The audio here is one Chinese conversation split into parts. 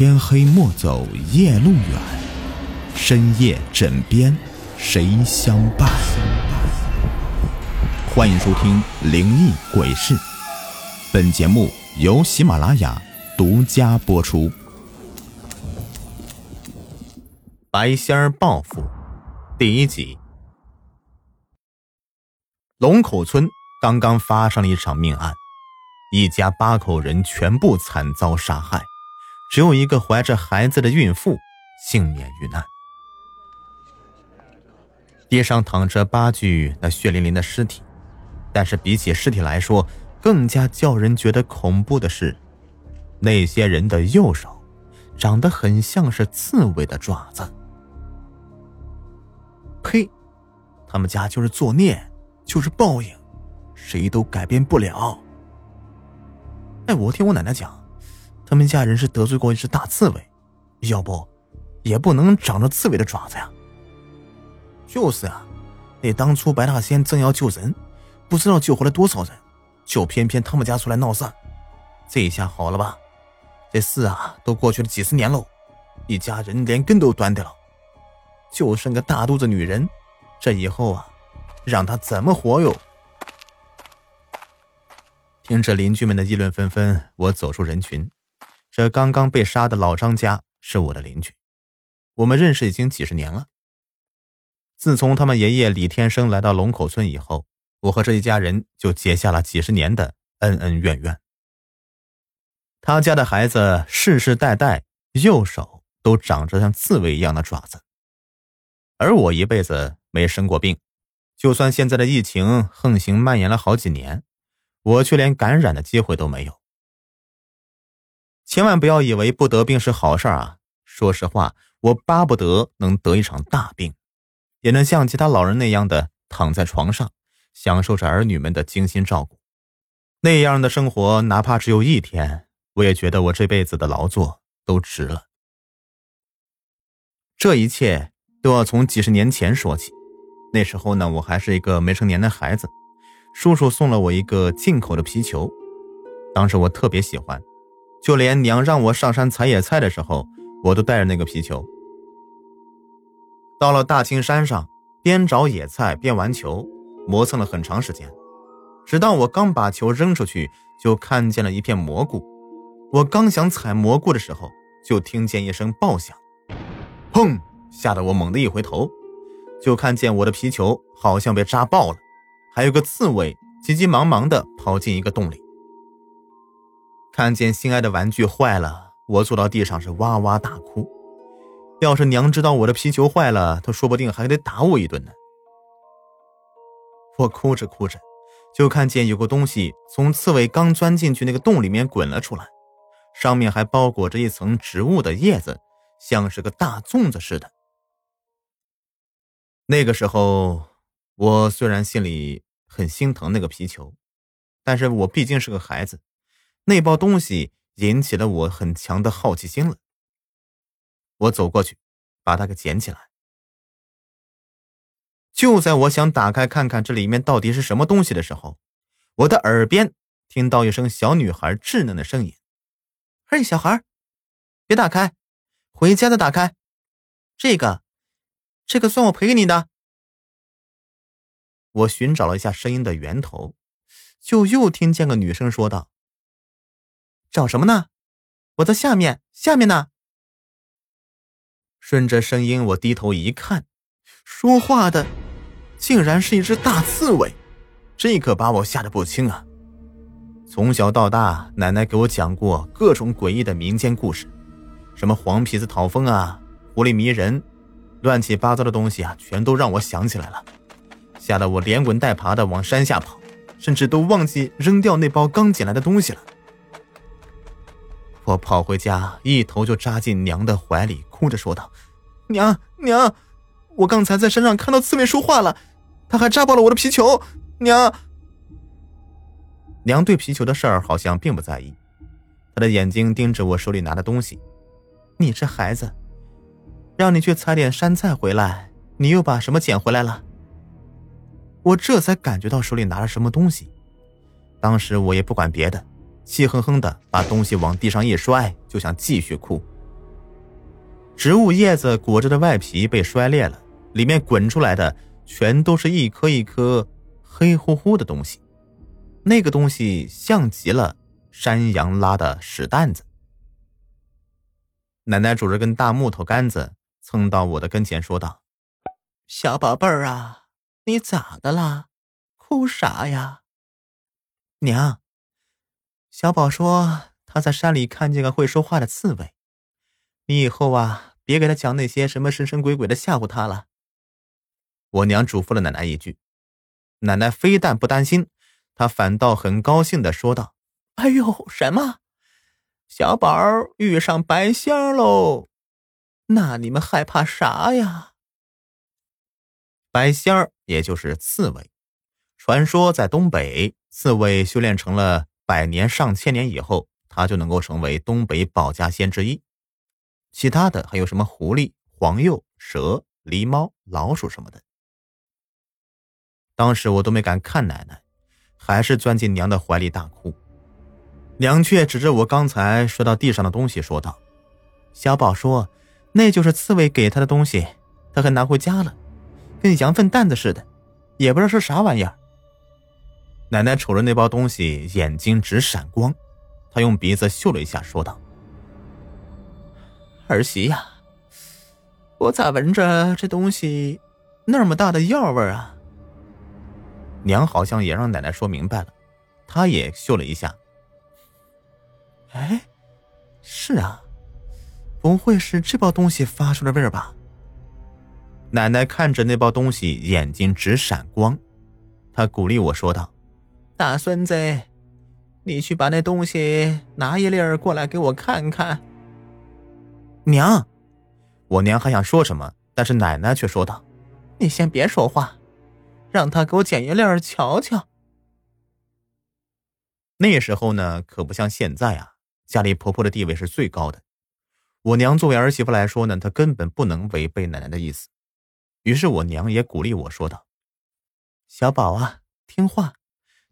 天黑莫走夜路远，深夜枕边谁相伴？欢迎收听《灵异鬼事》，本节目由喜马拉雅独家播出。白仙儿报复第一集。龙口村刚刚发生了一场命案，一家八口人全部惨遭杀害。只有一个怀着孩子的孕妇幸免于难。地上躺着八具那血淋淋的尸体，但是比起尸体来说，更加叫人觉得恐怖的是，那些人的右手长得很像是刺猬的爪子。呸！他们家就是作孽，就是报应，谁都改变不了。哎，我听我奶奶讲。他们家人是得罪过一只大刺猬，要不，也不能长着刺猬的爪子呀。就是啊，那当初白大仙正要救人，不知道救活了多少人，就偏偏他们家出来闹事。这一下好了吧？这事啊，都过去了几十年喽，一家人连根都断掉了，就剩个大肚子女人，这以后啊，让他怎么活哟？听着邻居们的议论纷纷，我走出人群。这刚刚被杀的老张家是我的邻居，我们认识已经几十年了。自从他们爷爷李天生来到龙口村以后，我和这一家人就结下了几十年的恩恩怨怨。他家的孩子世世代代右手都长着像刺猬一样的爪子，而我一辈子没生过病，就算现在的疫情横行蔓延了好几年，我却连感染的机会都没有。千万不要以为不得病是好事儿啊！说实话，我巴不得能得一场大病，也能像其他老人那样的躺在床上，享受着儿女们的精心照顾。那样的生活，哪怕只有一天，我也觉得我这辈子的劳作都值了。这一切都要从几十年前说起。那时候呢，我还是一个没成年的孩子，叔叔送了我一个进口的皮球，当时我特别喜欢。就连娘让我上山采野菜的时候，我都带着那个皮球。到了大青山上，边找野菜边玩球，磨蹭了很长时间。直到我刚把球扔出去，就看见了一片蘑菇。我刚想采蘑菇的时候，就听见一声爆响，砰！吓得我猛地一回头，就看见我的皮球好像被扎爆了，还有个刺猬急急忙忙地跑进一个洞里。看见心爱的玩具坏了，我坐到地上是哇哇大哭。要是娘知道我的皮球坏了，她说不定还得打我一顿呢。我哭着哭着，就看见有个东西从刺猬刚钻进去那个洞里面滚了出来，上面还包裹着一层植物的叶子，像是个大粽子似的。那个时候，我虽然心里很心疼那个皮球，但是我毕竟是个孩子。那包东西引起了我很强的好奇心了。我走过去，把它给捡起来。就在我想打开看看这里面到底是什么东西的时候，我的耳边听到一声小女孩稚嫩的声音：“嘿，小孩，别打开，回家再打开。这个，这个算我赔给你的。”我寻找了一下声音的源头，就又听见个女生说道。找什么呢？我在下面，下面呢。顺着声音，我低头一看，说话的竟然是一只大刺猬，这可把我吓得不轻啊！从小到大，奶奶给我讲过各种诡异的民间故事，什么黄皮子讨风啊、狐狸迷人，乱七八糟的东西啊，全都让我想起来了，吓得我连滚带爬的往山下跑，甚至都忘记扔掉那包刚捡来的东西了。我跑回家，一头就扎进娘的怀里，哭着说道：“娘娘，我刚才在山上看到刺猬说话了，他还扎爆了我的皮球。娘，娘对皮球的事儿好像并不在意，她的眼睛盯着我手里拿的东西。你这孩子，让你去采点山菜回来，你又把什么捡回来了？我这才感觉到手里拿了什么东西，当时我也不管别的。气哼哼的把东西往地上一摔，就想继续哭，植物叶子裹着的外皮被摔裂了，里面滚出来的全都是一颗一颗黑乎乎的东西。那个东西像极了山羊拉的屎蛋子。奶奶拄着根大木头杆子蹭到我的跟前，说道：“小宝贝儿啊，你咋的啦？哭啥呀？”娘，小宝说他在山里看见个会说话的刺猬，你以后啊别给他讲那些什么神神鬼鬼的吓唬他了。我娘嘱咐了奶奶一句，奶奶非但不担心。她反倒很高兴的说道：“哎呦，什么？小宝遇上白仙喽？那你们害怕啥呀？”白仙儿也就是刺猬，传说在东北，刺猬修炼成了百年上千年以后，他就能够成为东北保家仙之一。其他的还有什么狐狸、黄鼬、蛇、狸猫、老鼠什么的。当时我都没敢看奶奶。还是钻进娘的怀里大哭，娘却指着我刚才摔到地上的东西说道：“小宝说，那就是刺猬给他的东西，他还拿回家了，跟羊粪蛋子似的，也不知道是啥玩意儿。”奶奶瞅着那包东西，眼睛直闪光，她用鼻子嗅了一下，说道：“儿媳呀，我咋闻着这东西那么大的药味啊？”娘好像也让奶奶说明白了，她也嗅了一下。哎，是啊，不会是这包东西发出的味儿吧？奶奶看着那包东西，眼睛直闪光。她鼓励我说道：“大孙子，你去把那东西拿一粒儿过来给我看看。”娘，我娘还想说什么，但是奶奶却说道：“你先别说话。”让他给我捡一粒儿瞧瞧。那时候呢，可不像现在啊，家里婆婆的地位是最高的。我娘作为儿媳妇来说呢，她根本不能违背奶奶的意思。于是我娘也鼓励我说道：“小宝啊，听话，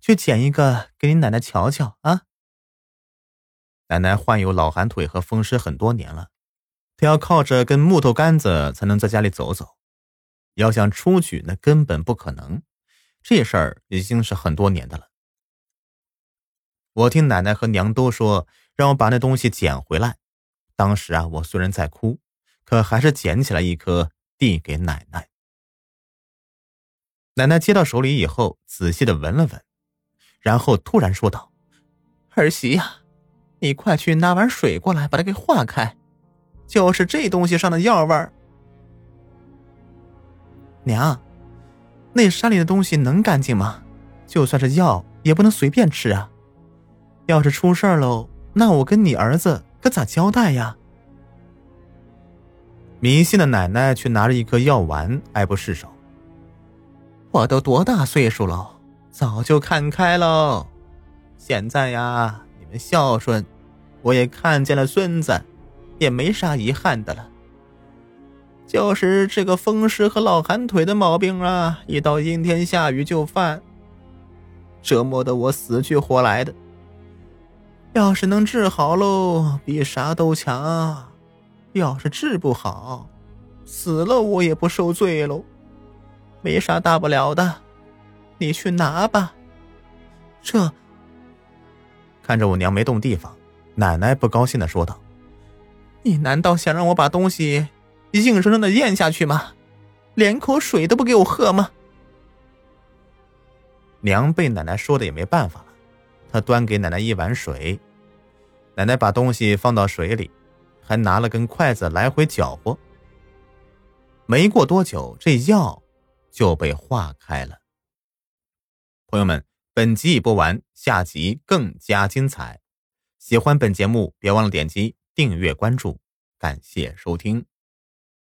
去捡一个给你奶奶瞧瞧啊。”奶奶患有老寒腿和风湿很多年了，她要靠着根木头杆子才能在家里走走。要想出去，那根本不可能。这事儿已经是很多年的了。我听奶奶和娘都说让我把那东西捡回来。当时啊，我虽然在哭，可还是捡起来一颗递给奶奶。奶奶接到手里以后，仔细的闻了闻，然后突然说道：“儿媳呀，你快去拿碗水过来，把它给化开。就是这东西上的药味儿。”娘，那山里的东西能干净吗？就算是药，也不能随便吃啊！要是出事儿喽，那我跟你儿子可咋交代呀？迷信的奶奶却拿着一颗药丸，爱不释手。我都多大岁数了，早就看开喽。现在呀，你们孝顺，我也看见了孙子，也没啥遗憾的了。就是这个风湿和老寒腿的毛病啊，一到阴天下雨就犯，折磨的我死去活来的。要是能治好喽，比啥都强；要是治不好，死了我也不受罪喽。没啥大不了的，你去拿吧。这……看着我娘没动地方，奶奶不高兴的说道：“你难道想让我把东西？”硬生生的咽下去吗？连口水都不给我喝吗？娘被奶奶说的也没办法了，她端给奶奶一碗水，奶奶把东西放到水里，还拿了根筷子来回搅和。没过多久，这药就被化开了。朋友们，本集已播完，下集更加精彩。喜欢本节目，别忘了点击订阅关注，感谢收听。